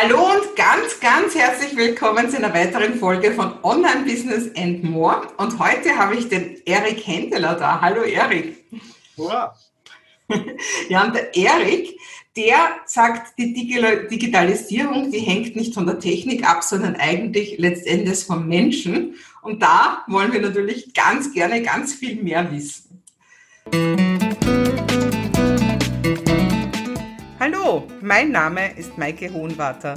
Hallo und ganz, ganz herzlich willkommen zu einer weiteren Folge von Online Business and More. Und heute habe ich den Erik Händeler da. Hallo Erik. Ja, und der Erik, der sagt, die Digitalisierung, die hängt nicht von der Technik ab, sondern eigentlich letztendlich vom Menschen. Und da wollen wir natürlich ganz gerne ganz viel mehr wissen. Hallo, mein Name ist Maike Hohenwarter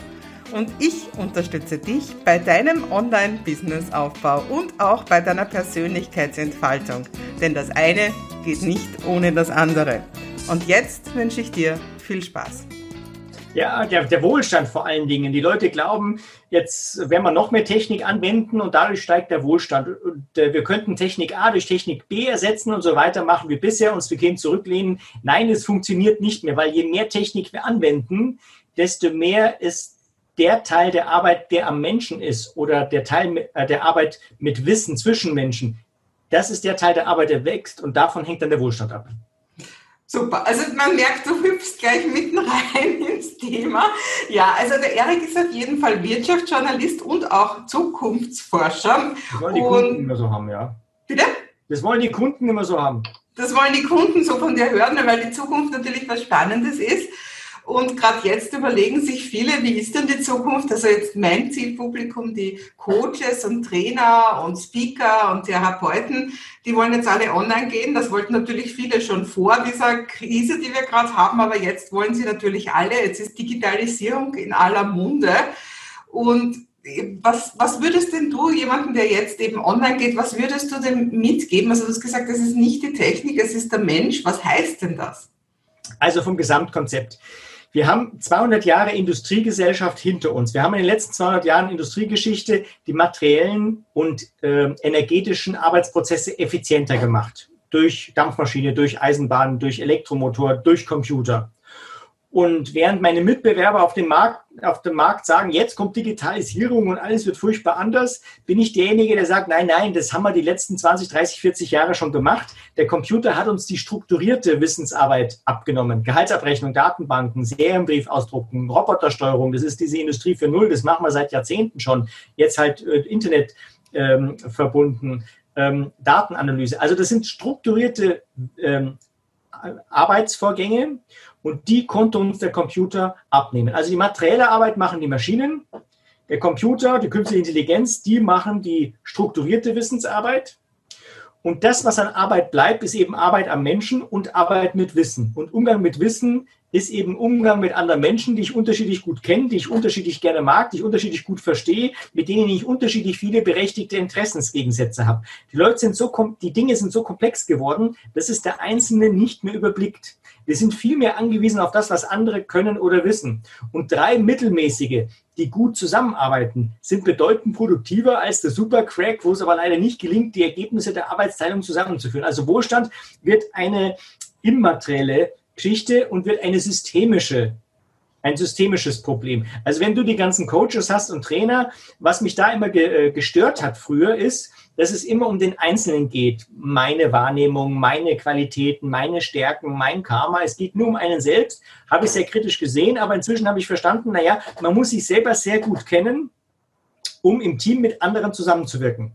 und ich unterstütze dich bei deinem Online-Business-Aufbau und auch bei deiner Persönlichkeitsentfaltung. Denn das eine geht nicht ohne das andere. Und jetzt wünsche ich dir viel Spaß. Ja, der, der, Wohlstand vor allen Dingen. Die Leute glauben, jetzt werden wir noch mehr Technik anwenden und dadurch steigt der Wohlstand. Und äh, wir könnten Technik A durch Technik B ersetzen und so weiter machen wie bisher, uns bequem zurücklehnen. Nein, es funktioniert nicht mehr, weil je mehr Technik wir anwenden, desto mehr ist der Teil der Arbeit, der am Menschen ist oder der Teil äh, der Arbeit mit Wissen zwischen Menschen, das ist der Teil der Arbeit, der wächst und davon hängt dann der Wohlstand ab. Super. Also man merkt, du hüpfst gleich mitten rein ins Thema. Ja, also der Erik ist auf jeden Fall Wirtschaftsjournalist und auch Zukunftsforscher. Das wollen die und Kunden immer so haben, ja. Bitte? Das wollen die Kunden immer so haben. Das wollen die Kunden so von dir hören, weil die Zukunft natürlich was Spannendes ist. Und gerade jetzt überlegen sich viele, wie ist denn die Zukunft? Also jetzt mein Zielpublikum, die Coaches und Trainer und Speaker und Therapeuten, die wollen jetzt alle online gehen. Das wollten natürlich viele schon vor dieser Krise, die wir gerade haben, aber jetzt wollen sie natürlich alle. Jetzt ist Digitalisierung in aller Munde. Und was, was würdest denn du jemanden, der jetzt eben online geht, was würdest du dem mitgeben? Also du hast gesagt, das ist nicht die Technik, es ist der Mensch. Was heißt denn das? Also vom Gesamtkonzept. Wir haben 200 Jahre Industriegesellschaft hinter uns. Wir haben in den letzten 200 Jahren Industriegeschichte die materiellen und äh, energetischen Arbeitsprozesse effizienter gemacht. Durch Dampfmaschine, durch Eisenbahn, durch Elektromotor, durch Computer. Und während meine Mitbewerber auf dem Markt, auf dem Markt sagen, jetzt kommt Digitalisierung und alles wird furchtbar anders, bin ich derjenige, der sagt, nein, nein, das haben wir die letzten 20, 30, 40 Jahre schon gemacht. Der Computer hat uns die strukturierte Wissensarbeit abgenommen. Gehaltsabrechnung, Datenbanken, Serienbrief ausdrucken, Robotersteuerung, das ist diese Industrie für Null, das machen wir seit Jahrzehnten schon. Jetzt halt äh, Internet ähm, verbunden, ähm, Datenanalyse. Also das sind strukturierte ähm, Arbeitsvorgänge und die konnte uns der Computer abnehmen. Also die materielle Arbeit machen die Maschinen, der Computer, die künstliche Intelligenz, die machen die strukturierte Wissensarbeit. Und das, was an Arbeit bleibt, ist eben Arbeit am Menschen und Arbeit mit Wissen. Und Umgang mit Wissen ist eben Umgang mit anderen Menschen, die ich unterschiedlich gut kenne, die ich unterschiedlich gerne mag, die ich unterschiedlich gut verstehe, mit denen ich unterschiedlich viele berechtigte Interessensgegensätze habe. Die Leute sind so, die Dinge sind so komplex geworden, dass es der Einzelne nicht mehr überblickt. Wir sind viel mehr angewiesen auf das, was andere können oder wissen. Und drei mittelmäßige, die gut zusammenarbeiten, sind bedeutend produktiver als der Supercrack, wo es aber leider nicht gelingt, die Ergebnisse der Arbeitsteilung zusammenzuführen. Also Wohlstand wird eine immaterielle Geschichte und wird eine systemische ein systemisches Problem. Also wenn du die ganzen Coaches hast und Trainer, was mich da immer ge äh, gestört hat früher ist, dass es immer um den Einzelnen geht. Meine Wahrnehmung, meine Qualitäten, meine Stärken, mein Karma. Es geht nur um einen selbst. Habe ich sehr kritisch gesehen, aber inzwischen habe ich verstanden, naja, man muss sich selber sehr gut kennen, um im Team mit anderen zusammenzuwirken.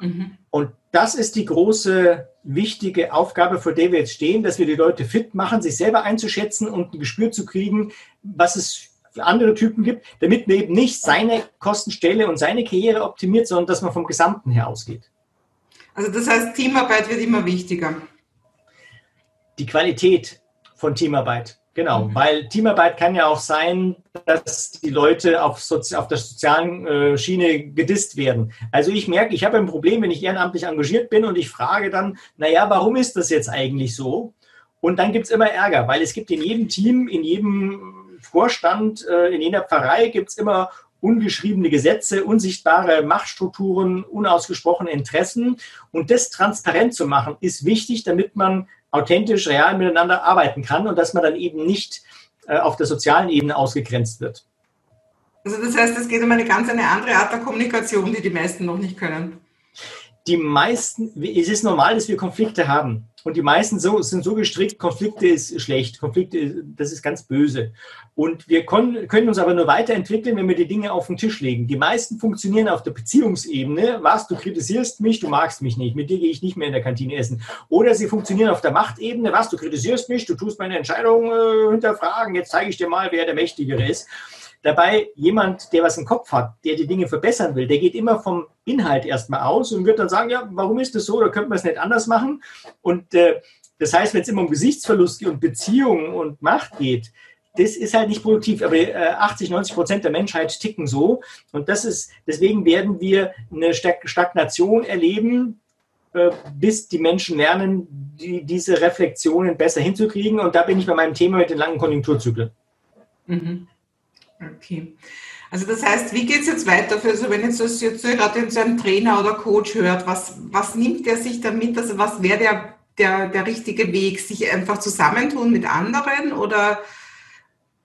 Mhm. Und das ist die große, wichtige Aufgabe, vor der wir jetzt stehen, dass wir die Leute fit machen, sich selber einzuschätzen und ein Gespür zu kriegen, was es für andere Typen gibt, damit man eben nicht seine Kostenstelle und seine Karriere optimiert, sondern dass man vom Gesamten her ausgeht. Also das heißt, Teamarbeit wird immer wichtiger. Die Qualität von Teamarbeit Genau, mhm. weil Teamarbeit kann ja auch sein, dass die Leute auf, Sozi auf der sozialen äh, Schiene gedisst werden. Also ich merke, ich habe ein Problem, wenn ich ehrenamtlich engagiert bin und ich frage dann, naja, warum ist das jetzt eigentlich so? Und dann gibt es immer Ärger, weil es gibt in jedem Team, in jedem Vorstand, äh, in jeder Pfarrei gibt es immer ungeschriebene Gesetze, unsichtbare Machtstrukturen, unausgesprochene Interessen. Und das transparent zu machen, ist wichtig, damit man authentisch, real miteinander arbeiten kann und dass man dann eben nicht äh, auf der sozialen Ebene ausgegrenzt wird. Also das heißt, es geht um eine ganz eine andere Art der Kommunikation, die die meisten noch nicht können. die meisten, es ist normal, dass wir Konflikte haben. Und die meisten so, sind so gestrickt, Konflikte ist schlecht, Konflikte, das ist ganz böse. Und wir können, können uns aber nur weiterentwickeln, wenn wir die Dinge auf den Tisch legen. Die meisten funktionieren auf der Beziehungsebene. Was, du kritisierst mich, du magst mich nicht, mit dir gehe ich nicht mehr in der Kantine essen. Oder sie funktionieren auf der Machtebene. Was, du kritisierst mich, du tust meine Entscheidung äh, hinterfragen, jetzt zeige ich dir mal, wer der Mächtigere ist. Dabei jemand, der was im Kopf hat, der die Dinge verbessern will, der geht immer vom Inhalt erstmal aus und wird dann sagen, ja, warum ist das so oder könnte man es nicht anders machen? Und äh, das heißt, wenn es immer um Gesichtsverlust und Beziehungen und Macht geht, das ist halt nicht produktiv, aber äh, 80, 90 Prozent der Menschheit ticken so. Und das ist, deswegen werden wir eine Stagnation erleben, äh, bis die Menschen lernen, die, diese Reflexionen besser hinzukriegen. Und da bin ich bei meinem Thema mit den langen Konjunkturzyklen. Mhm. Okay. Also das heißt, wie geht es jetzt weiter? Für, also wenn jetzt das jetzt gerade in so einem Trainer oder Coach hört, was, was nimmt er sich damit? Also was wäre der, der, der richtige Weg? Sich einfach zusammentun mit anderen oder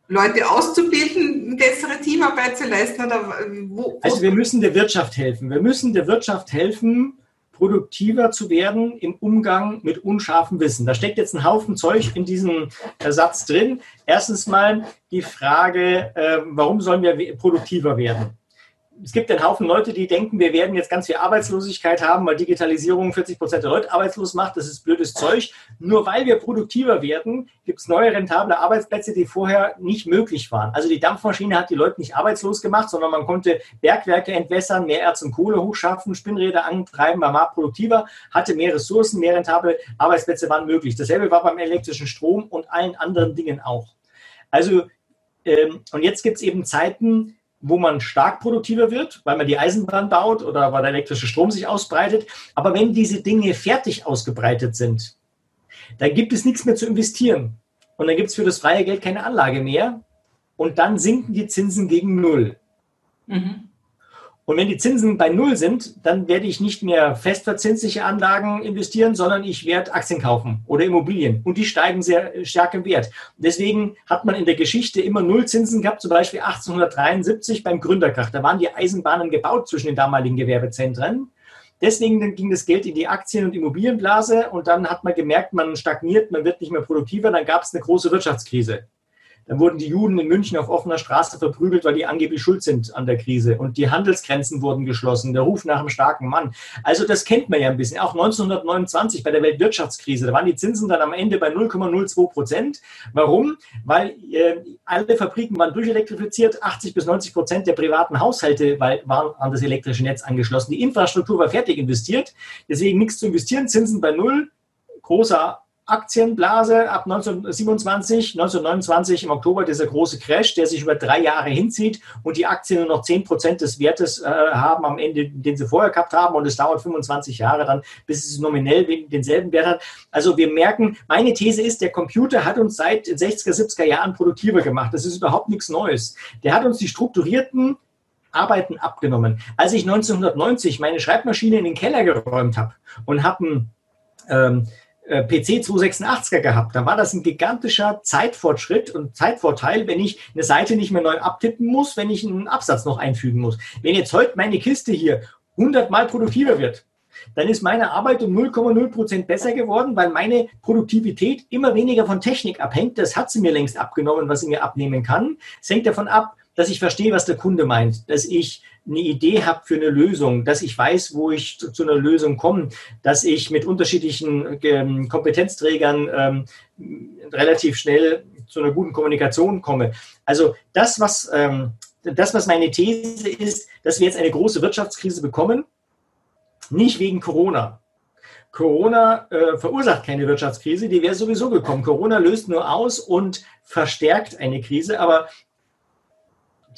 Leute auszubilden, bessere Teamarbeit zu leisten? Oder wo, wo also wir müssen der Wirtschaft helfen. Wir müssen der Wirtschaft helfen, produktiver zu werden im Umgang mit unscharfem Wissen. Da steckt jetzt ein Haufen Zeug in diesem Satz drin. Erstens mal die Frage, äh, warum sollen wir produktiver werden? Es gibt einen Haufen Leute, die denken, wir werden jetzt ganz viel Arbeitslosigkeit haben, weil Digitalisierung 40 Prozent der Leute arbeitslos macht. Das ist blödes Zeug. Nur weil wir produktiver werden, gibt es neue rentable Arbeitsplätze, die vorher nicht möglich waren. Also die Dampfmaschine hat die Leute nicht arbeitslos gemacht, sondern man konnte Bergwerke entwässern, mehr Erz und Kohle hochschaffen, Spinnräder antreiben, war produktiver, hatte mehr Ressourcen, mehr rentable Arbeitsplätze waren möglich. Dasselbe war beim elektrischen Strom und allen anderen Dingen auch. Also, ähm, und jetzt gibt es eben Zeiten, wo man stark produktiver wird, weil man die Eisenbahn baut oder weil der elektrische Strom sich ausbreitet. Aber wenn diese Dinge fertig ausgebreitet sind, dann gibt es nichts mehr zu investieren. Und dann gibt es für das freie Geld keine Anlage mehr. Und dann sinken die Zinsen gegen Null. Mhm. Und wenn die Zinsen bei Null sind, dann werde ich nicht mehr festverzinsliche Anlagen investieren, sondern ich werde Aktien kaufen oder Immobilien. Und die steigen sehr stark im Wert. Deswegen hat man in der Geschichte immer Nullzinsen gehabt, zum Beispiel 1873 beim Gründerkrach. Da waren die Eisenbahnen gebaut zwischen den damaligen Gewerbezentren. Deswegen ging das Geld in die Aktien- und Immobilienblase und dann hat man gemerkt, man stagniert, man wird nicht mehr produktiver. Dann gab es eine große Wirtschaftskrise. Dann wurden die Juden in München auf offener Straße verprügelt, weil die angeblich schuld sind an der Krise. Und die Handelsgrenzen wurden geschlossen. Der Ruf nach einem starken Mann. Also das kennt man ja ein bisschen. Auch 1929 bei der Weltwirtschaftskrise, da waren die Zinsen dann am Ende bei 0,02 Prozent. Warum? Weil äh, alle Fabriken waren durchelektrifiziert. 80 bis 90 Prozent der privaten Haushalte waren an das elektrische Netz angeschlossen. Die Infrastruktur war fertig investiert. Deswegen nichts zu investieren. Zinsen bei null. Großer Aktienblase ab 1927, 1929 im Oktober dieser große Crash, der sich über drei Jahre hinzieht und die Aktien nur noch 10 Prozent des Wertes äh, haben am Ende, den sie vorher gehabt haben und es dauert 25 Jahre dann, bis es nominell denselben Wert hat. Also wir merken, meine These ist, der Computer hat uns seit den 60er, 70er Jahren produktiver gemacht. Das ist überhaupt nichts Neues. Der hat uns die strukturierten Arbeiten abgenommen. Als ich 1990 meine Schreibmaschine in den Keller geräumt habe und habe ähm, äh, PC 286er gehabt. Da war das ein gigantischer Zeitfortschritt und Zeitvorteil, wenn ich eine Seite nicht mehr neu abtippen muss, wenn ich einen Absatz noch einfügen muss. Wenn jetzt heute meine Kiste hier 100 mal produktiver wird, dann ist meine Arbeit um 0,0 Prozent besser geworden, weil meine Produktivität immer weniger von Technik abhängt. Das hat sie mir längst abgenommen, was sie mir abnehmen kann. Es hängt davon ab, dass ich verstehe, was der Kunde meint, dass ich eine Idee habe für eine Lösung, dass ich weiß, wo ich zu, zu einer Lösung komme, dass ich mit unterschiedlichen ähm, Kompetenzträgern ähm, relativ schnell zu einer guten Kommunikation komme. Also das, was, ähm, das, was meine These ist, dass wir jetzt eine große Wirtschaftskrise bekommen, nicht wegen Corona. Corona äh, verursacht keine Wirtschaftskrise, die wäre sowieso gekommen. Corona löst nur aus und verstärkt eine Krise, aber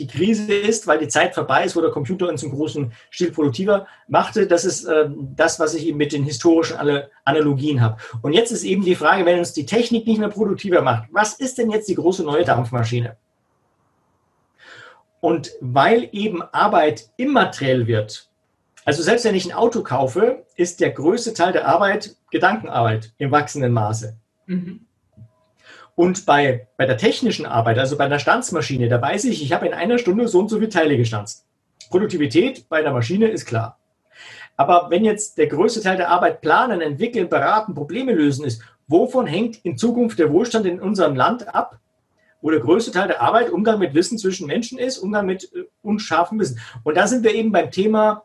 die Krise ist, weil die Zeit vorbei ist, wo der Computer uns im großen Stil produktiver machte. Das ist äh, das, was ich eben mit den historischen Analogien habe. Und jetzt ist eben die Frage, wenn uns die Technik nicht mehr produktiver macht, was ist denn jetzt die große neue Dampfmaschine? Und weil eben Arbeit immateriell wird, also selbst wenn ich ein Auto kaufe, ist der größte Teil der Arbeit Gedankenarbeit im wachsenden Maße. Mhm. Und bei, bei der technischen Arbeit, also bei einer Stanzmaschine, da weiß ich, ich habe in einer Stunde so und so viele Teile gestanzt. Produktivität bei einer Maschine ist klar. Aber wenn jetzt der größte Teil der Arbeit planen, entwickeln, beraten, Probleme lösen ist, wovon hängt in Zukunft der Wohlstand in unserem Land ab? Wo der größte Teil der Arbeit Umgang mit Wissen zwischen Menschen ist, Umgang mit äh, unscharfem Wissen. Und da sind wir eben beim Thema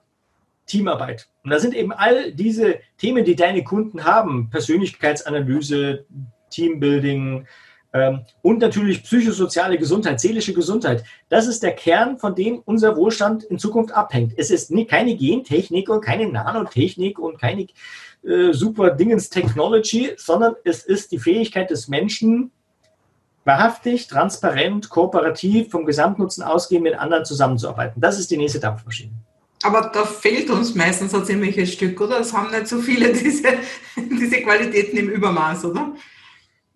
Teamarbeit. Und da sind eben all diese Themen, die deine Kunden haben, Persönlichkeitsanalyse, Teambuilding ähm, und natürlich psychosoziale Gesundheit, seelische Gesundheit. Das ist der Kern, von dem unser Wohlstand in Zukunft abhängt. Es ist nie, keine Gentechnik und keine Nanotechnik und keine äh, super Dingens Technology, sondern es ist die Fähigkeit des Menschen, wahrhaftig, transparent, kooperativ, vom Gesamtnutzen ausgehend mit anderen zusammenzuarbeiten. Das ist die nächste Dampfmaschine. Aber da fehlt uns meistens ein ziemliches Stück, oder? Es haben nicht so viele diese, diese Qualitäten im Übermaß, oder?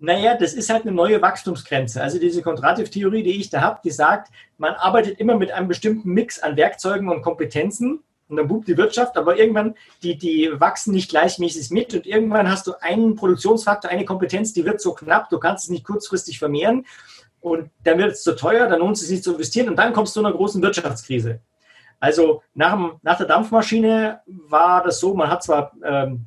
Naja, das ist halt eine neue Wachstumsgrenze. Also diese Kontrativ-Theorie, die ich da habe, die sagt, man arbeitet immer mit einem bestimmten Mix an Werkzeugen und Kompetenzen und dann bubt die Wirtschaft, aber irgendwann, die, die wachsen nicht gleichmäßig mit und irgendwann hast du einen Produktionsfaktor, eine Kompetenz, die wird so knapp, du kannst es nicht kurzfristig vermehren und dann wird es zu teuer, dann lohnt es sich nicht zu investieren und dann kommst du zu einer großen Wirtschaftskrise. Also nach, dem, nach der Dampfmaschine war das so, man hat zwar ähm,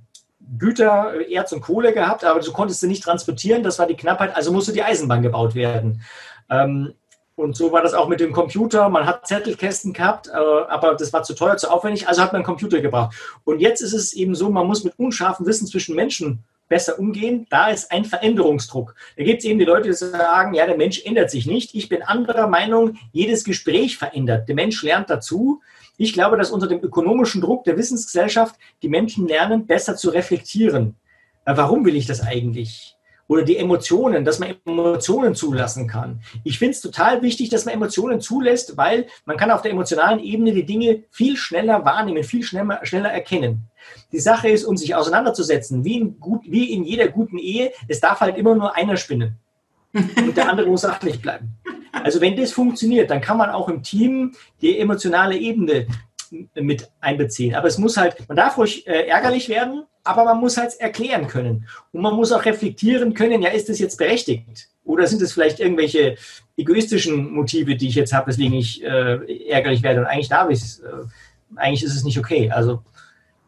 Güter, Erz und Kohle gehabt, aber du konntest sie nicht transportieren, das war die Knappheit, also musste die Eisenbahn gebaut werden. Ähm, und so war das auch mit dem Computer. Man hat Zettelkästen gehabt, äh, aber das war zu teuer, zu aufwendig, also hat man einen Computer gebraucht. Und jetzt ist es eben so, man muss mit unscharfem Wissen zwischen Menschen besser umgehen. Da ist ein Veränderungsdruck. Da gibt es eben die Leute, die sagen, ja, der Mensch ändert sich nicht. Ich bin anderer Meinung, jedes Gespräch verändert. Der Mensch lernt dazu. Ich glaube, dass unter dem ökonomischen Druck der Wissensgesellschaft die Menschen lernen, besser zu reflektieren. Äh, warum will ich das eigentlich? Oder die Emotionen, dass man Emotionen zulassen kann. Ich finde es total wichtig, dass man Emotionen zulässt, weil man kann auf der emotionalen Ebene die Dinge viel schneller wahrnehmen, viel schneller, schneller erkennen. Die Sache ist, um sich auseinanderzusetzen, wie in, gut, wie in jeder guten Ehe, es darf halt immer nur einer spinnen. Und der andere muss sachlich bleiben. Also wenn das funktioniert, dann kann man auch im Team die emotionale Ebene mit einbeziehen. Aber es muss halt, man darf ruhig äh, ärgerlich werden, aber man muss halt erklären können. Und man muss auch reflektieren können, ja, ist das jetzt berechtigt? Oder sind es vielleicht irgendwelche egoistischen Motive, die ich jetzt habe, weswegen ich äh, ärgerlich werde? Und eigentlich darf ich es, äh, eigentlich ist es nicht okay. Also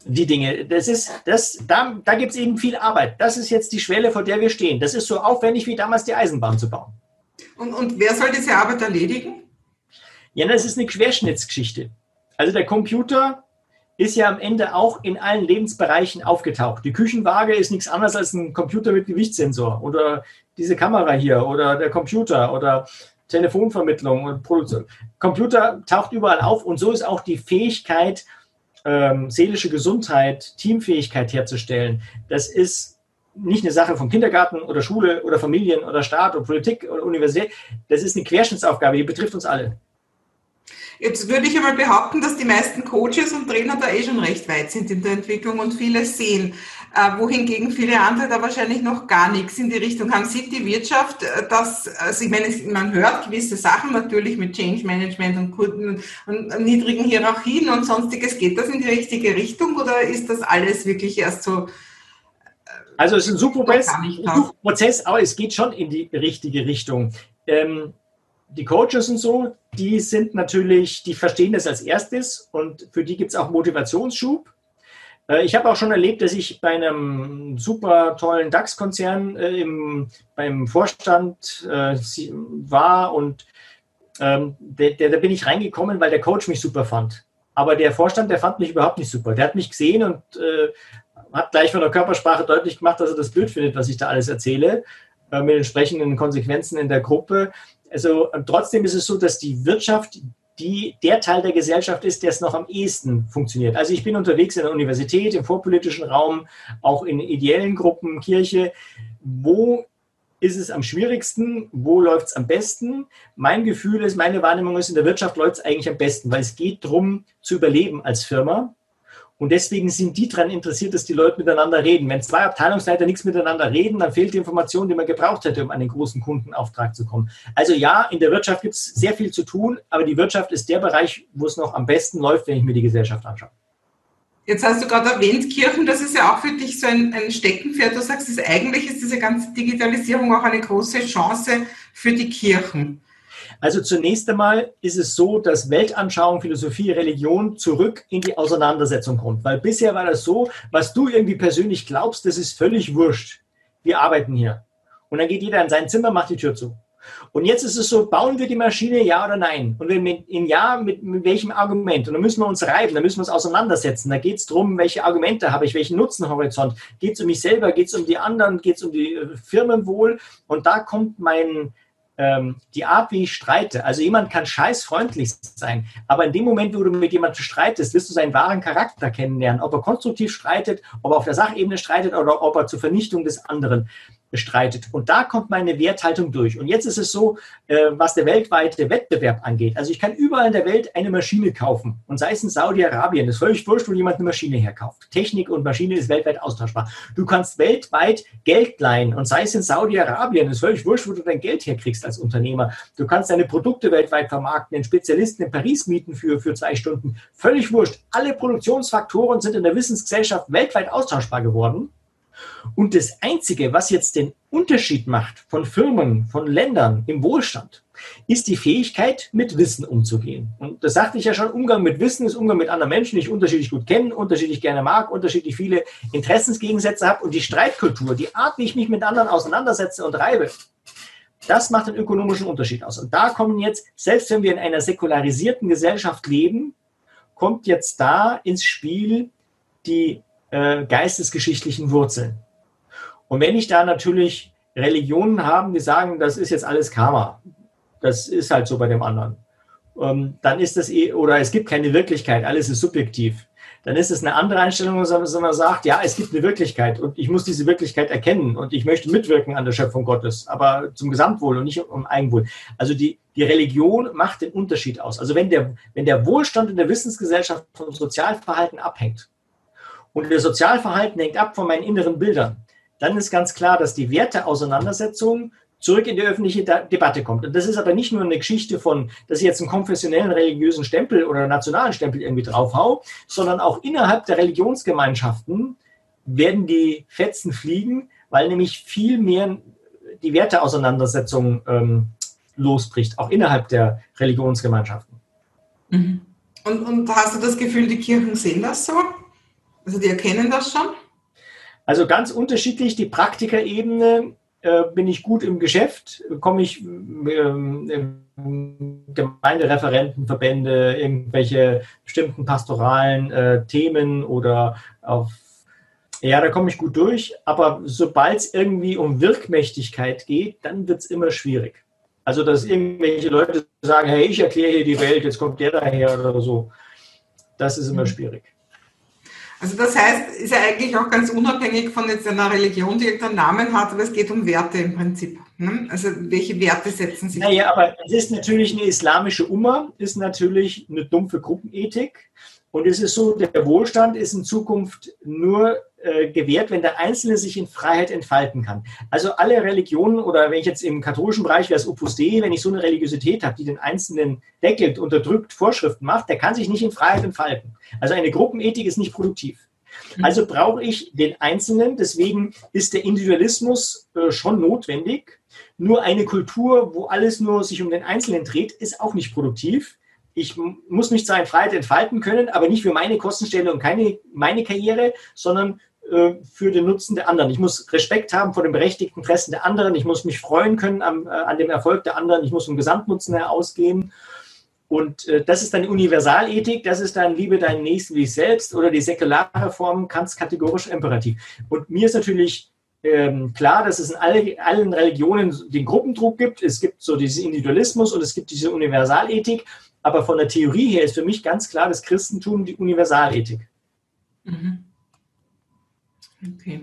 die Dinge, das ist, das, da, da gibt es eben viel Arbeit. Das ist jetzt die Schwelle, vor der wir stehen. Das ist so aufwendig wie damals die Eisenbahn zu bauen. Und, und wer soll diese Arbeit erledigen? Ja, das ist eine Querschnittsgeschichte. Also der Computer ist ja am Ende auch in allen Lebensbereichen aufgetaucht. Die Küchenwaage ist nichts anderes als ein Computer mit Gewichtssensor oder diese Kamera hier oder der Computer oder Telefonvermittlung und Produktion. Computer taucht überall auf und so ist auch die Fähigkeit, ähm, seelische Gesundheit, Teamfähigkeit herzustellen. Das ist nicht eine Sache vom Kindergarten oder Schule oder Familien oder Staat oder Politik oder Universität. Das ist eine Querschnittsaufgabe, die betrifft uns alle. Jetzt würde ich einmal behaupten, dass die meisten Coaches und Trainer da eh schon recht weit sind in der Entwicklung und vieles sehen, äh, wohingegen viele andere da wahrscheinlich noch gar nichts in die Richtung haben. Sieht die Wirtschaft, äh, dass, also ich meine, man hört gewisse Sachen natürlich mit Change Management und, Kunden und niedrigen Hierarchien und sonstiges. Geht das in die richtige Richtung oder ist das alles wirklich erst so also es ist ein Suchprozess, Suchprozess, aber es geht schon in die richtige Richtung. Ähm, die Coaches und so, die sind natürlich, die verstehen das als erstes und für die gibt es auch Motivationsschub. Äh, ich habe auch schon erlebt, dass ich bei einem super tollen DAX-Konzern äh, beim Vorstand äh, war und ähm, da bin ich reingekommen, weil der Coach mich super fand. Aber der Vorstand, der fand mich überhaupt nicht super. Der hat mich gesehen und äh, hat gleich von der Körpersprache deutlich gemacht, dass er das blöd findet, was ich da alles erzähle, äh, mit entsprechenden Konsequenzen in der Gruppe. Also trotzdem ist es so, dass die Wirtschaft die der Teil der Gesellschaft ist, der es noch am ehesten funktioniert. Also ich bin unterwegs in der Universität, im vorpolitischen Raum, auch in ideellen Gruppen, Kirche. Wo ist es am schwierigsten? Wo läuft es am besten? Mein Gefühl ist, meine Wahrnehmung ist, in der Wirtschaft läuft es eigentlich am besten, weil es geht darum, zu überleben als Firma. Und deswegen sind die daran interessiert, dass die Leute miteinander reden. Wenn zwei Abteilungsleiter nichts miteinander reden, dann fehlt die Information, die man gebraucht hätte, um an den großen Kundenauftrag zu kommen. Also ja, in der Wirtschaft gibt es sehr viel zu tun, aber die Wirtschaft ist der Bereich, wo es noch am besten läuft, wenn ich mir die Gesellschaft anschaue. Jetzt hast du gerade erwähnt, Kirchen, das ist ja auch für dich so ein, ein Steckenpferd. Du sagst, ist, eigentlich ist diese ganze Digitalisierung auch eine große Chance für die Kirchen. Also zunächst einmal ist es so, dass Weltanschauung, Philosophie, Religion zurück in die Auseinandersetzung kommt. Weil bisher war das so, was du irgendwie persönlich glaubst, das ist völlig wurscht. Wir arbeiten hier. Und dann geht jeder in sein Zimmer, macht die Tür zu. Und jetzt ist es so, bauen wir die Maschine, ja oder nein? Und wenn mit, in ja, mit, mit welchem Argument? Und dann müssen wir uns reiben, dann müssen wir uns auseinandersetzen. Da geht es darum, welche Argumente habe ich, welchen Nutzenhorizont. Geht es um mich selber, geht es um die anderen, geht es um die äh, Firmenwohl? Und da kommt mein, ähm, die Art, wie ich streite. Also jemand kann scheißfreundlich sein, aber in dem Moment, wo du mit jemandem streitest, wirst du seinen wahren Charakter kennenlernen. Ob er konstruktiv streitet, ob er auf der Sachebene streitet oder ob er zur Vernichtung des anderen bestreitet. Und da kommt meine Werthaltung durch. Und jetzt ist es so, äh, was der weltweite Wettbewerb angeht. Also ich kann überall in der Welt eine Maschine kaufen. Und sei es in Saudi-Arabien, ist völlig wurscht, wo jemand eine Maschine herkauft. Technik und Maschine ist weltweit austauschbar. Du kannst weltweit Geld leihen. Und sei es in Saudi-Arabien, ist völlig wurscht, wo du dein Geld herkriegst als Unternehmer. Du kannst deine Produkte weltweit vermarkten, den Spezialisten in Paris mieten für, für zwei Stunden. Völlig wurscht. Alle Produktionsfaktoren sind in der Wissensgesellschaft weltweit austauschbar geworden. Und das Einzige, was jetzt den Unterschied macht von Firmen, von Ländern im Wohlstand, ist die Fähigkeit, mit Wissen umzugehen. Und das sagte ich ja schon, Umgang mit Wissen ist Umgang mit anderen Menschen, die ich unterschiedlich gut kenne, unterschiedlich gerne mag, unterschiedlich viele Interessensgegensätze habe. Und die Streitkultur, die Art, wie ich mich mit anderen auseinandersetze und reibe, das macht den ökonomischen Unterschied aus. Und da kommen jetzt, selbst wenn wir in einer säkularisierten Gesellschaft leben, kommt jetzt da ins Spiel die äh, geistesgeschichtlichen Wurzeln. Und wenn ich da natürlich Religionen habe, die sagen, das ist jetzt alles Karma, das ist halt so bei dem anderen, ähm, dann ist das eh, oder es gibt keine Wirklichkeit, alles ist subjektiv. Dann ist es eine andere Einstellung, dass man sagt, ja, es gibt eine Wirklichkeit und ich muss diese Wirklichkeit erkennen und ich möchte mitwirken an der Schöpfung Gottes, aber zum Gesamtwohl und nicht um Eigenwohl. Also die, die Religion macht den Unterschied aus. Also wenn der, wenn der Wohlstand in der Wissensgesellschaft vom Sozialverhalten abhängt, und das Sozialverhalten hängt ab von meinen inneren Bildern, dann ist ganz klar, dass die Werteauseinandersetzung zurück in die öffentliche Debatte kommt. Und das ist aber nicht nur eine Geschichte von, dass ich jetzt einen konfessionellen religiösen Stempel oder nationalen Stempel irgendwie draufhau, sondern auch innerhalb der Religionsgemeinschaften werden die Fetzen fliegen, weil nämlich viel mehr die Werteauseinandersetzung ähm, losbricht, auch innerhalb der Religionsgemeinschaften. Mhm. Und, und hast du das Gefühl, die Kirchen sehen das so? Also die erkennen das schon? Also ganz unterschiedlich. Die Praktikerebene äh, bin ich gut im Geschäft, komme ich ähm, Gemeindereferenten, Verbände, irgendwelche bestimmten pastoralen äh, Themen oder auf ja, da komme ich gut durch, aber sobald es irgendwie um Wirkmächtigkeit geht, dann wird es immer schwierig. Also, dass irgendwelche Leute sagen, hey, ich erkläre hier die Welt, jetzt kommt der daher oder so, das ist immer mhm. schwierig. Also das heißt, ist ja eigentlich auch ganz unabhängig von jetzt einer Religion, die irgendeinen Namen hat, aber es geht um Werte im Prinzip. Ne? Also welche Werte setzen sich? Naja, aber es ist natürlich eine islamische Umma, ist natürlich eine dumpfe Gruppenethik. Und es ist so, der Wohlstand ist in Zukunft nur äh, gewährt, wenn der Einzelne sich in Freiheit entfalten kann. Also alle Religionen oder wenn ich jetzt im katholischen Bereich wäre es Opus Dei, wenn ich so eine Religiosität habe, die den Einzelnen deckelt, unterdrückt, Vorschriften macht, der kann sich nicht in Freiheit entfalten. Also eine Gruppenethik ist nicht produktiv. Mhm. Also brauche ich den Einzelnen, deswegen ist der Individualismus äh, schon notwendig. Nur eine Kultur, wo alles nur sich um den Einzelnen dreht, ist auch nicht produktiv ich muss mich zwar in Freiheit entfalten können, aber nicht für meine Kostenstelle und keine meine Karriere, sondern für den Nutzen der anderen. Ich muss Respekt haben vor den berechtigten Interessen der anderen. Ich muss mich freuen können am, äh, an dem Erfolg der anderen. Ich muss vom Gesamtnutzen her ausgehen. Und äh, das ist dann die Universalethik, das ist dann Liebe deinen Nächsten wie dich selbst oder die säkulare Form, Kants kategorisch imperativ. Und mir ist natürlich ähm, klar, dass es in alle, allen Religionen den Gruppendruck gibt. Es gibt so diesen Individualismus und es gibt diese Universalethik. Aber von der Theorie her ist für mich ganz klar das Christentum die Universalethik. Mhm. Okay.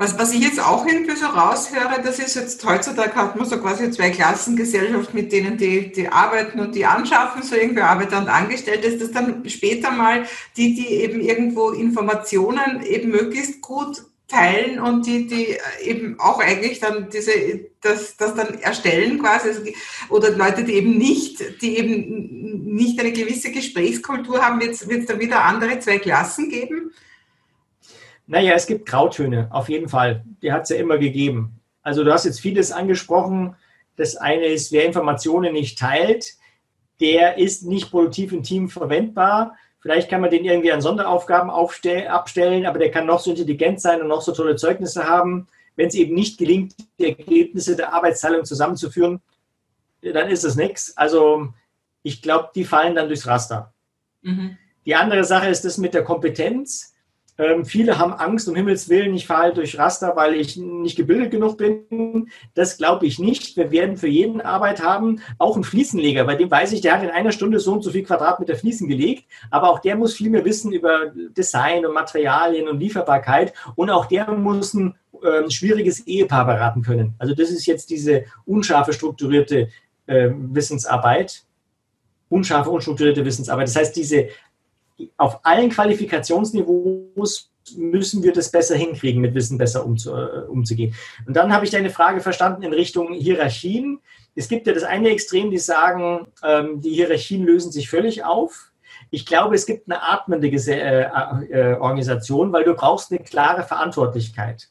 Was, was ich jetzt auch irgendwie so raushöre, das ist jetzt heutzutage hat man so quasi zwei Klassengesellschaft mit denen, die, die arbeiten und die anschaffen, so irgendwie Arbeiter und Angestellte, ist das dann später mal die, die eben irgendwo Informationen eben möglichst gut teilen und die, die eben auch eigentlich dann diese, das, das dann erstellen quasi, also oder Leute, die eben nicht, die eben nicht eine gewisse Gesprächskultur haben, wird es dann wieder andere zwei Klassen geben? Naja, es gibt Grautöne, auf jeden Fall. Die hat es ja immer gegeben. Also du hast jetzt vieles angesprochen, Das eine ist, wer Informationen nicht teilt, der ist nicht produktiv im Team verwendbar. Vielleicht kann man den irgendwie an Sonderaufgaben abstellen, aber der kann noch so intelligent sein und noch so tolle Zeugnisse haben. Wenn es eben nicht gelingt, die Ergebnisse der Arbeitsteilung zusammenzuführen, dann ist es nichts. Also ich glaube, die fallen dann durchs Raster. Mhm. Die andere Sache ist das mit der Kompetenz. Ähm, viele haben Angst, um Himmels Willen, ich fahre halt durch Raster, weil ich nicht gebildet genug bin. Das glaube ich nicht. Wir werden für jeden Arbeit haben, auch einen Fliesenleger, bei dem weiß ich, der hat in einer Stunde so und so viel Quadratmeter Fliesen gelegt, aber auch der muss viel mehr wissen über Design und Materialien und Lieferbarkeit und auch der muss ein äh, schwieriges Ehepaar beraten können. Also das ist jetzt diese unscharfe strukturierte äh, Wissensarbeit, unscharfe, unstrukturierte Wissensarbeit. Das heißt, diese auf allen Qualifikationsniveaus müssen wir das besser hinkriegen, mit Wissen besser umzu, äh, umzugehen. Und dann habe ich deine Frage verstanden in Richtung Hierarchien. Es gibt ja das eine Extrem, die sagen, ähm, die Hierarchien lösen sich völlig auf. Ich glaube, es gibt eine atmende Gese äh, äh, Organisation, weil du brauchst eine klare Verantwortlichkeit.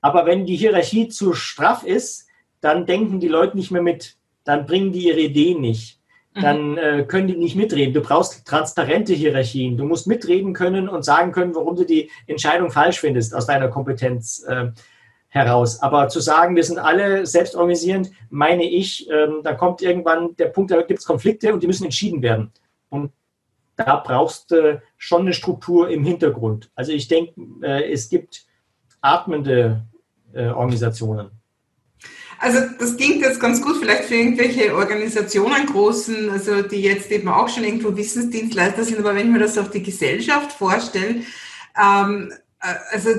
Aber wenn die Hierarchie zu straff ist, dann denken die Leute nicht mehr mit. Dann bringen die ihre Ideen nicht. Mhm. dann äh, können die nicht mitreden. Du brauchst transparente Hierarchien. Du musst mitreden können und sagen können, warum du die Entscheidung falsch findest aus deiner Kompetenz äh, heraus. Aber zu sagen, wir sind alle selbstorganisierend, meine ich, ähm, da kommt irgendwann der Punkt, da gibt es Konflikte und die müssen entschieden werden. Und da brauchst du äh, schon eine Struktur im Hintergrund. Also ich denke, äh, es gibt atmende äh, Organisationen. Also das klingt jetzt ganz gut, vielleicht für irgendwelche Organisationen großen, also die jetzt eben auch schon irgendwo Wissensdienstleister sind, aber wenn ich mir das auf die Gesellschaft vorstelle, ähm, äh, also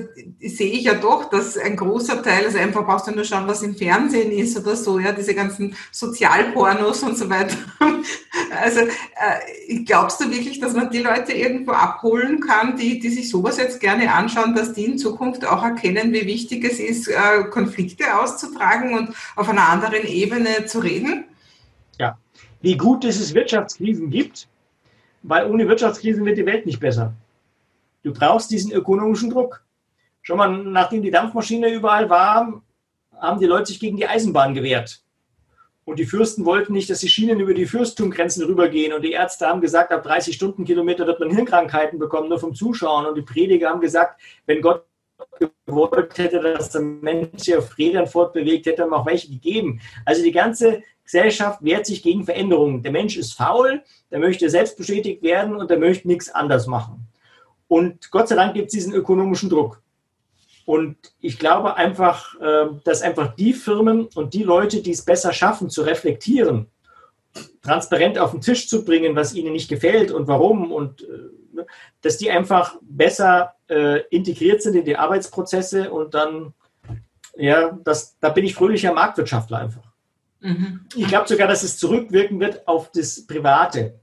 sehe ich ja doch, dass ein großer Teil, also einfach brauchst du nur schauen, was im Fernsehen ist oder so, ja, diese ganzen Sozialpornos und so weiter. Also äh, glaubst du wirklich, dass man die Leute irgendwo abholen kann, die, die sich sowas jetzt gerne anschauen, dass die in Zukunft auch erkennen, wie wichtig es ist, äh, Konflikte auszutragen und auf einer anderen Ebene zu reden? Ja, wie gut dass es Wirtschaftskrisen gibt, weil ohne Wirtschaftskrisen wird die Welt nicht besser. Du brauchst diesen ökonomischen Druck. Schon mal, nachdem die Dampfmaschine überall war, haben die Leute sich gegen die Eisenbahn gewehrt. Und die Fürsten wollten nicht, dass die Schienen über die Fürsttumgrenzen rübergehen. Und die Ärzte haben gesagt, ab 30 Stundenkilometer wird man Hirnkrankheiten bekommen, nur vom Zuschauen. Und die Prediger haben gesagt, wenn Gott gewollt hätte, dass der Mensch sich auf Rädern fortbewegt, hätte er auch welche gegeben. Also die ganze Gesellschaft wehrt sich gegen Veränderungen. Der Mensch ist faul, der möchte selbst bestätigt werden und der möchte nichts anders machen. Und Gott sei Dank gibt es diesen ökonomischen Druck. Und ich glaube einfach, ähm, dass einfach die Firmen und die Leute, die es besser schaffen, zu reflektieren, transparent auf den Tisch zu bringen, was ihnen nicht gefällt und warum und äh, dass die einfach besser äh, integriert sind in die Arbeitsprozesse und dann, ja, das, da bin ich fröhlicher Marktwirtschaftler einfach. Mhm. Ich glaube sogar, dass es zurückwirken wird auf das Private.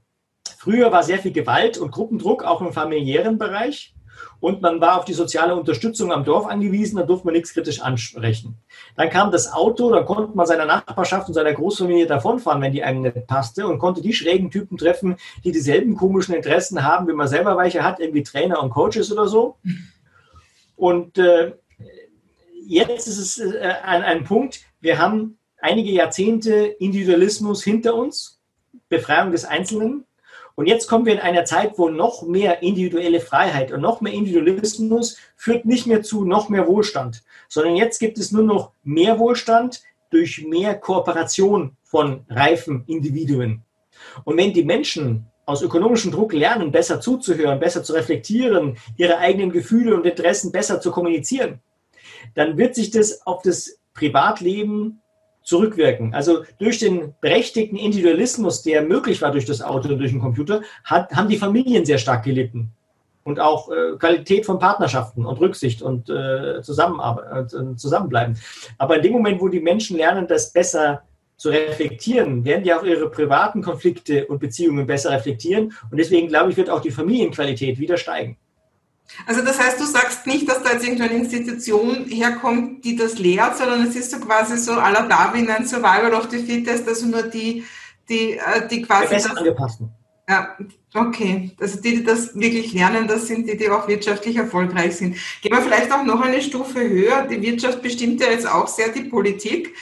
Früher war sehr viel Gewalt und Gruppendruck, auch im familiären Bereich. Und man war auf die soziale Unterstützung am Dorf angewiesen, da durfte man nichts kritisch ansprechen. Dann kam das Auto, dann konnte man seiner Nachbarschaft und seiner Großfamilie davonfahren, wenn die einem nicht passte und konnte die schrägen Typen treffen, die dieselben komischen Interessen haben, wie man selber welche hat, irgendwie Trainer und Coaches oder so. Und äh, jetzt ist es äh, ein, ein Punkt, wir haben einige Jahrzehnte Individualismus hinter uns, Befreiung des Einzelnen. Und jetzt kommen wir in einer Zeit, wo noch mehr individuelle Freiheit und noch mehr Individualismus führt nicht mehr zu noch mehr Wohlstand, sondern jetzt gibt es nur noch mehr Wohlstand durch mehr Kooperation von reifen Individuen. Und wenn die Menschen aus ökonomischem Druck lernen, besser zuzuhören, besser zu reflektieren, ihre eigenen Gefühle und Interessen besser zu kommunizieren, dann wird sich das auf das Privatleben zurückwirken. Also durch den berechtigten Individualismus, der möglich war durch das Auto und durch den Computer, hat, haben die Familien sehr stark gelitten. Und auch äh, Qualität von Partnerschaften und Rücksicht und äh, Zusammenarbeit, äh, Zusammenbleiben. Aber in dem Moment, wo die Menschen lernen, das besser zu reflektieren, werden die auch ihre privaten Konflikte und Beziehungen besser reflektieren. Und deswegen, glaube ich, wird auch die Familienqualität wieder steigen. Also das heißt, du sagst nicht, dass da jetzt irgendeine Institution herkommt, die das lehrt, sondern es ist so quasi so aller Darwin ein Survival of the Fittest, also nur die, die, äh, die quasi... Das, angepassten. Ja, okay. Also die, die das wirklich lernen, das sind die, die auch wirtschaftlich erfolgreich sind. Gehen wir vielleicht auch noch eine Stufe höher. Die Wirtschaft bestimmt ja jetzt auch sehr die Politik.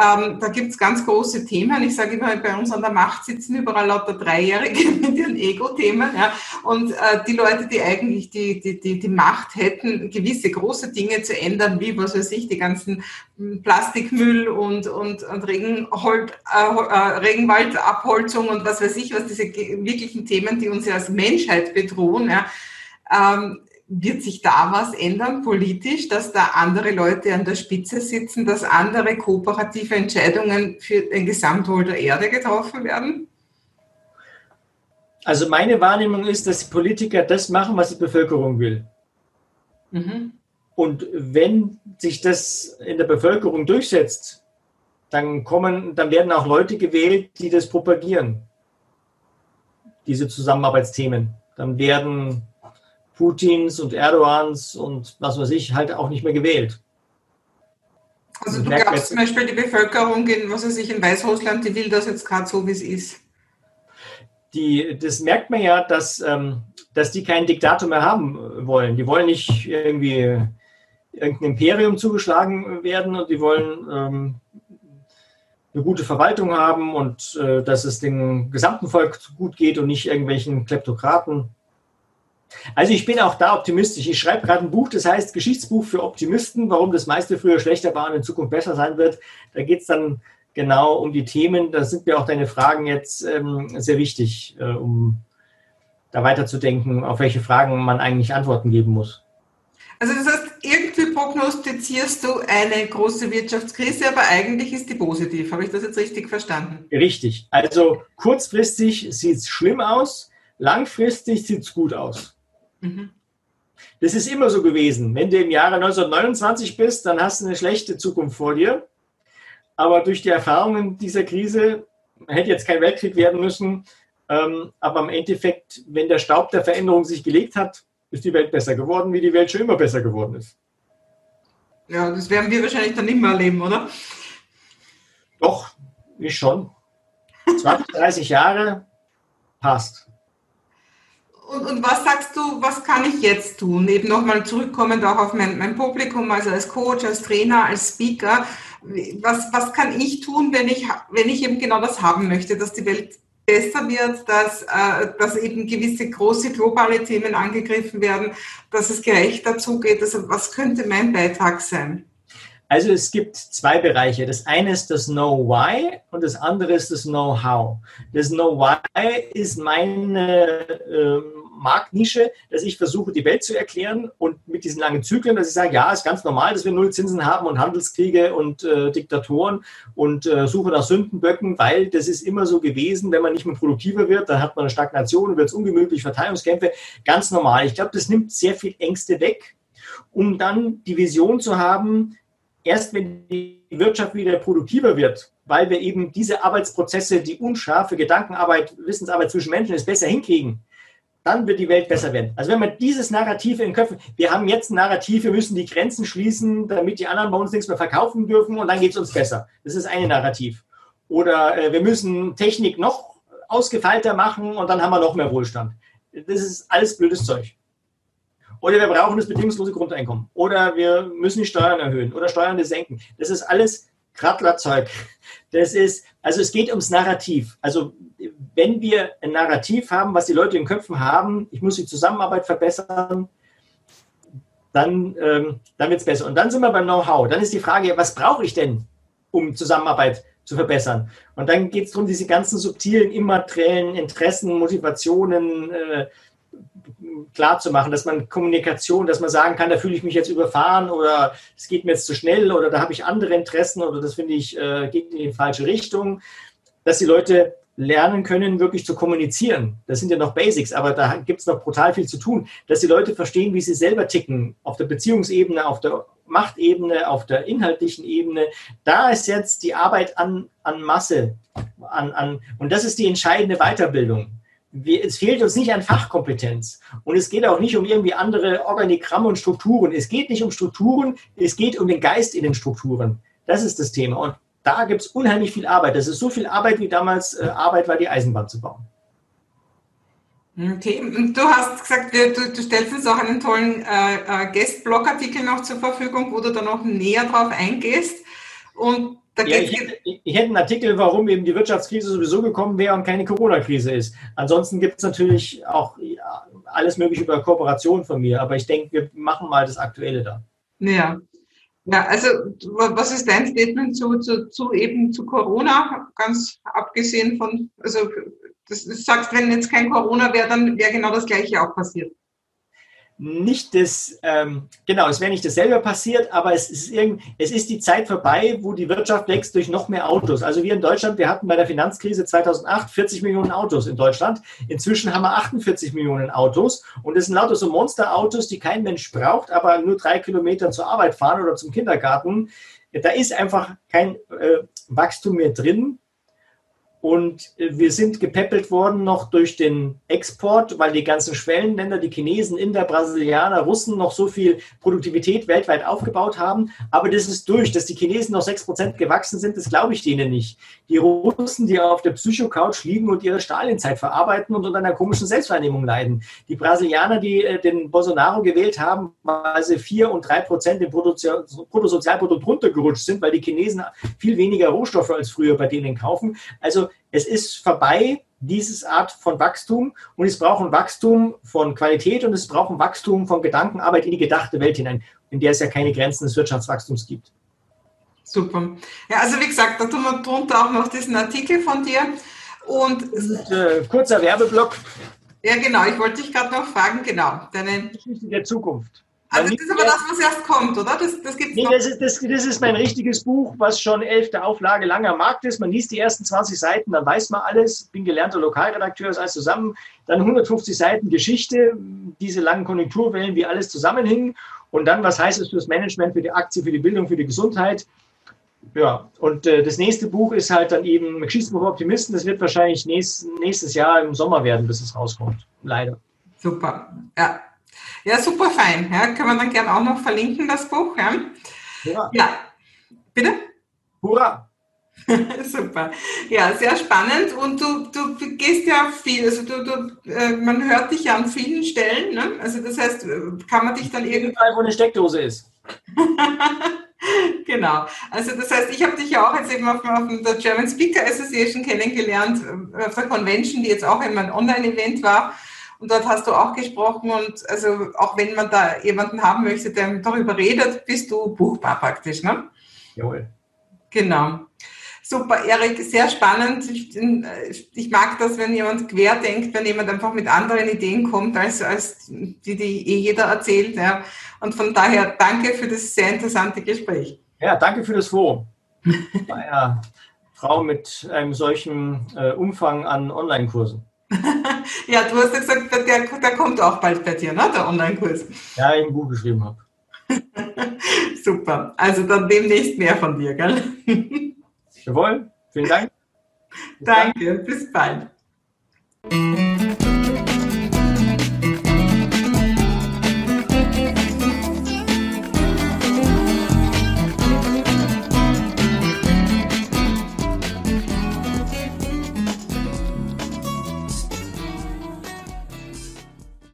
Ähm, da gibt es ganz große Themen. Ich sage immer, bei uns an der Macht sitzen überall lauter Dreijährige mit ihren Ego-Themen. Ja. Und äh, die Leute, die eigentlich die, die, die, die Macht hätten, gewisse große Dinge zu ändern, wie, was weiß ich, die ganzen hm, Plastikmüll und, und, und Regenhold, äh, äh, Regenwaldabholzung und was weiß ich, was diese wirklichen Themen, die uns ja als Menschheit bedrohen, ja, ähm, wird sich da was ändern politisch, dass da andere Leute an der Spitze sitzen, dass andere kooperative Entscheidungen für den Gesamtwohl der Erde getroffen werden? Also meine Wahrnehmung ist, dass die Politiker das machen, was die Bevölkerung will. Mhm. Und wenn sich das in der Bevölkerung durchsetzt, dann kommen, dann werden auch Leute gewählt, die das propagieren. Diese Zusammenarbeitsthemen. Dann werden Putins und Erdogans und was weiß ich halt auch nicht mehr gewählt. Also du glaubst zum Beispiel die Bevölkerung in, was weiß ich, in Weißrussland, die will das jetzt gerade so, wie es ist. Die, das merkt man ja, dass, ähm, dass die keinen Diktator mehr haben wollen. Die wollen nicht irgendwie irgendein Imperium zugeschlagen werden und die wollen ähm, eine gute Verwaltung haben und äh, dass es dem gesamten Volk gut geht und nicht irgendwelchen Kleptokraten. Also ich bin auch da optimistisch. Ich schreibe gerade ein Buch, das heißt Geschichtsbuch für Optimisten, warum das meiste früher schlechter war und in Zukunft besser sein wird. Da geht es dann genau um die Themen. Da sind mir auch deine Fragen jetzt ähm, sehr wichtig, äh, um da weiterzudenken, auf welche Fragen man eigentlich Antworten geben muss. Also das heißt, irgendwie prognostizierst du eine große Wirtschaftskrise, aber eigentlich ist die positiv. Habe ich das jetzt richtig verstanden? Richtig. Also kurzfristig sieht es schlimm aus, langfristig sieht es gut aus. Mhm. Das ist immer so gewesen. Wenn du im Jahre 1929 bist, dann hast du eine schlechte Zukunft vor dir. Aber durch die Erfahrungen dieser Krise hätte jetzt kein Weltkrieg werden müssen. Ähm, aber im Endeffekt, wenn der Staub der Veränderung sich gelegt hat, ist die Welt besser geworden, wie die Welt schon immer besser geworden ist. Ja, das werden wir wahrscheinlich dann nicht mehr erleben, oder? Doch, ich schon. 20, 30 Jahre passt. Und, und, was sagst du, was kann ich jetzt tun? Eben nochmal zurückkommend auch auf mein, mein, Publikum, also als Coach, als Trainer, als Speaker. Was, was kann ich tun, wenn ich, wenn ich eben genau das haben möchte, dass die Welt besser wird, dass, äh, dass eben gewisse große globale Themen angegriffen werden, dass es gerechter zugeht? Also was könnte mein Beitrag sein? Also es gibt zwei Bereiche. Das eine ist das Know Why und das andere ist das Know How. Das Know Why ist meine ähm, Marktnische, dass ich versuche, die Welt zu erklären und mit diesen langen Zyklen, dass ich sage, ja, ist ganz normal, dass wir Nullzinsen haben und Handelskriege und äh, Diktatoren und äh, Suche nach Sündenböcken, weil das ist immer so gewesen, wenn man nicht mehr produktiver wird, dann hat man eine Stagnation, wird es ungemütlich, Verteilungskämpfe, ganz normal. Ich glaube, das nimmt sehr viel Ängste weg, um dann die Vision zu haben, erst wenn die Wirtschaft wieder produktiver wird, weil wir eben diese Arbeitsprozesse, die unscharfe Gedankenarbeit, Wissensarbeit zwischen Menschen ist, besser hinkriegen, dann wird die Welt besser werden. Also wenn man dieses Narrativ in den Köpfen, wir haben jetzt ein Narrativ, wir müssen die Grenzen schließen, damit die anderen bei uns nichts mehr verkaufen dürfen und dann geht es uns besser. Das ist eine Narrativ. Oder äh, wir müssen Technik noch ausgefeilter machen und dann haben wir noch mehr Wohlstand. Das ist alles blödes Zeug. Oder wir brauchen das bedingungslose Grundeinkommen. Oder wir müssen die Steuern erhöhen oder Steuern senken. Das ist alles Krattlerzeug. Das ist, also es geht ums Narrativ. Also wenn wir ein Narrativ haben, was die Leute in den Köpfen haben, ich muss die Zusammenarbeit verbessern, dann, ähm, dann wird es besser. Und dann sind wir beim Know-how. Dann ist die Frage, was brauche ich denn, um Zusammenarbeit zu verbessern? Und dann geht es darum, diese ganzen subtilen, immateriellen Interessen, Motivationen, äh, klar zu machen, dass man Kommunikation, dass man sagen kann, da fühle ich mich jetzt überfahren oder es geht mir jetzt zu schnell oder da habe ich andere Interessen oder das finde ich äh, geht in die falsche Richtung, dass die Leute lernen können, wirklich zu kommunizieren. Das sind ja noch Basics, aber da gibt es noch brutal viel zu tun, dass die Leute verstehen, wie sie selber ticken, auf der Beziehungsebene, auf der Machtebene, auf der inhaltlichen Ebene. Da ist jetzt die Arbeit an, an Masse. An, an, und das ist die entscheidende Weiterbildung wir, es fehlt uns nicht an Fachkompetenz. Und es geht auch nicht um irgendwie andere Organigramme und Strukturen. Es geht nicht um Strukturen, es geht um den Geist in den Strukturen. Das ist das Thema. Und da gibt es unheimlich viel Arbeit. Das ist so viel Arbeit, wie damals äh, Arbeit war, die Eisenbahn zu bauen. Okay, und du hast gesagt, du, du stellst uns auch einen tollen äh, äh, Guest-Blog-Artikel noch zur Verfügung, wo du da noch näher drauf eingehst. Und ja, ich, hätte, ich, hätte, einen Artikel, warum eben die Wirtschaftskrise sowieso gekommen wäre und keine Corona-Krise ist. Ansonsten gibt es natürlich auch alles mögliche über Kooperation von mir, aber ich denke, wir machen mal das Aktuelle da. Ja. Ja, also was ist dein Statement zu, zu, zu eben zu Corona, ganz abgesehen von, also das, du sagst, wenn jetzt kein Corona wäre, dann wäre genau das Gleiche auch passiert nicht das, ähm, genau, es wäre nicht dasselbe passiert, aber es ist, irgend, es ist die Zeit vorbei, wo die Wirtschaft wächst durch noch mehr Autos. Also wir in Deutschland, wir hatten bei der Finanzkrise 2008 40 Millionen Autos in Deutschland. Inzwischen haben wir 48 Millionen Autos und das sind lauter so Monsterautos, die kein Mensch braucht, aber nur drei Kilometer zur Arbeit fahren oder zum Kindergarten. Da ist einfach kein äh, Wachstum mehr drin. Und äh, wir sind gepäppelt worden noch durch den Export, weil die ganzen Schwellenländer, die Chinesen, Inder, Brasilianer, Russen noch so viel Produktivität weltweit aufgebaut haben. Aber das ist durch. Dass die Chinesen noch 6% gewachsen sind, das glaube ich denen nicht. Die Russen, die auf der Psycho-Couch liegen und ihre Stalinzeit verarbeiten und unter einer komischen Selbstwahrnehmung leiden. Die Brasilianer, die äh, den Bolsonaro gewählt haben, weil sie 4 und 3% im Bruttosozialprodukt runtergerutscht sind, weil die Chinesen viel weniger Rohstoffe als früher bei denen kaufen. Also es ist vorbei, dieses Art von Wachstum und es braucht ein Wachstum von Qualität und es braucht ein Wachstum von Gedankenarbeit in die gedachte Welt hinein, in der es ja keine Grenzen des Wirtschaftswachstums gibt. Super. Ja, also wie gesagt, da tun wir drunter auch noch diesen Artikel von dir. Und, und äh, kurzer Werbeblock. Ja, genau. Ich wollte dich gerade noch fragen, genau. Deine Geschichte der Zukunft. Also das ist aber das, was erst kommt, oder? Das, das gibt's nee, noch. Das ist, das, das ist mein richtiges Buch, was schon elfte Auflage langer Markt ist. Man liest die ersten 20 Seiten, dann weiß man alles. Bin gelernter Lokalredakteur, ist alles zusammen. Dann 150 Seiten Geschichte, diese langen Konjunkturwellen, wie alles zusammenhing. Und dann, was heißt es fürs Management, für die Aktie, für die Bildung, für die Gesundheit? Ja, und äh, das nächste Buch ist halt dann eben Geschichtsbuch Optimisten. Das wird wahrscheinlich nächst, nächstes Jahr im Sommer werden, bis es rauskommt. Leider. Super. Ja, ja, super fein. Ja, können wir dann gerne auch noch verlinken, das Buch. Ja, ja. ja. bitte? Hurra! Super. Ja, sehr spannend. Und du, du gehst ja viel, also du, du, äh, man hört dich ja an vielen Stellen. Ne? Also das heißt, kann man dich dann irgendwann, wo eine Steckdose ist. genau. Also das heißt, ich habe dich ja auch jetzt eben auf, auf der German Speaker Association kennengelernt, äh, auf der Convention, die jetzt auch immer ein Online-Event war. Und dort hast du auch gesprochen und also auch wenn man da jemanden haben möchte, der darüber redet, bist du buchbar praktisch, ne? Jawohl. Genau. Super, Erik, sehr spannend. Ich, mag das, wenn jemand quer denkt, wenn jemand einfach mit anderen Ideen kommt, als, als die, die eh jeder erzählt. Ja. Und von daher danke für das sehr interessante Gespräch. Ja, danke für das Forum. Eine Frau mit einem solchen äh, Umfang an Online-Kursen. Ja, du hast ja gesagt, der, der kommt auch bald bei dir, ne? der Online-Kurs. Ja, ich ein Buch geschrieben habe. Super. Also dann demnächst mehr von dir, gell? Jawohl. Vielen Dank. Bis Danke. Dann. Bis bald.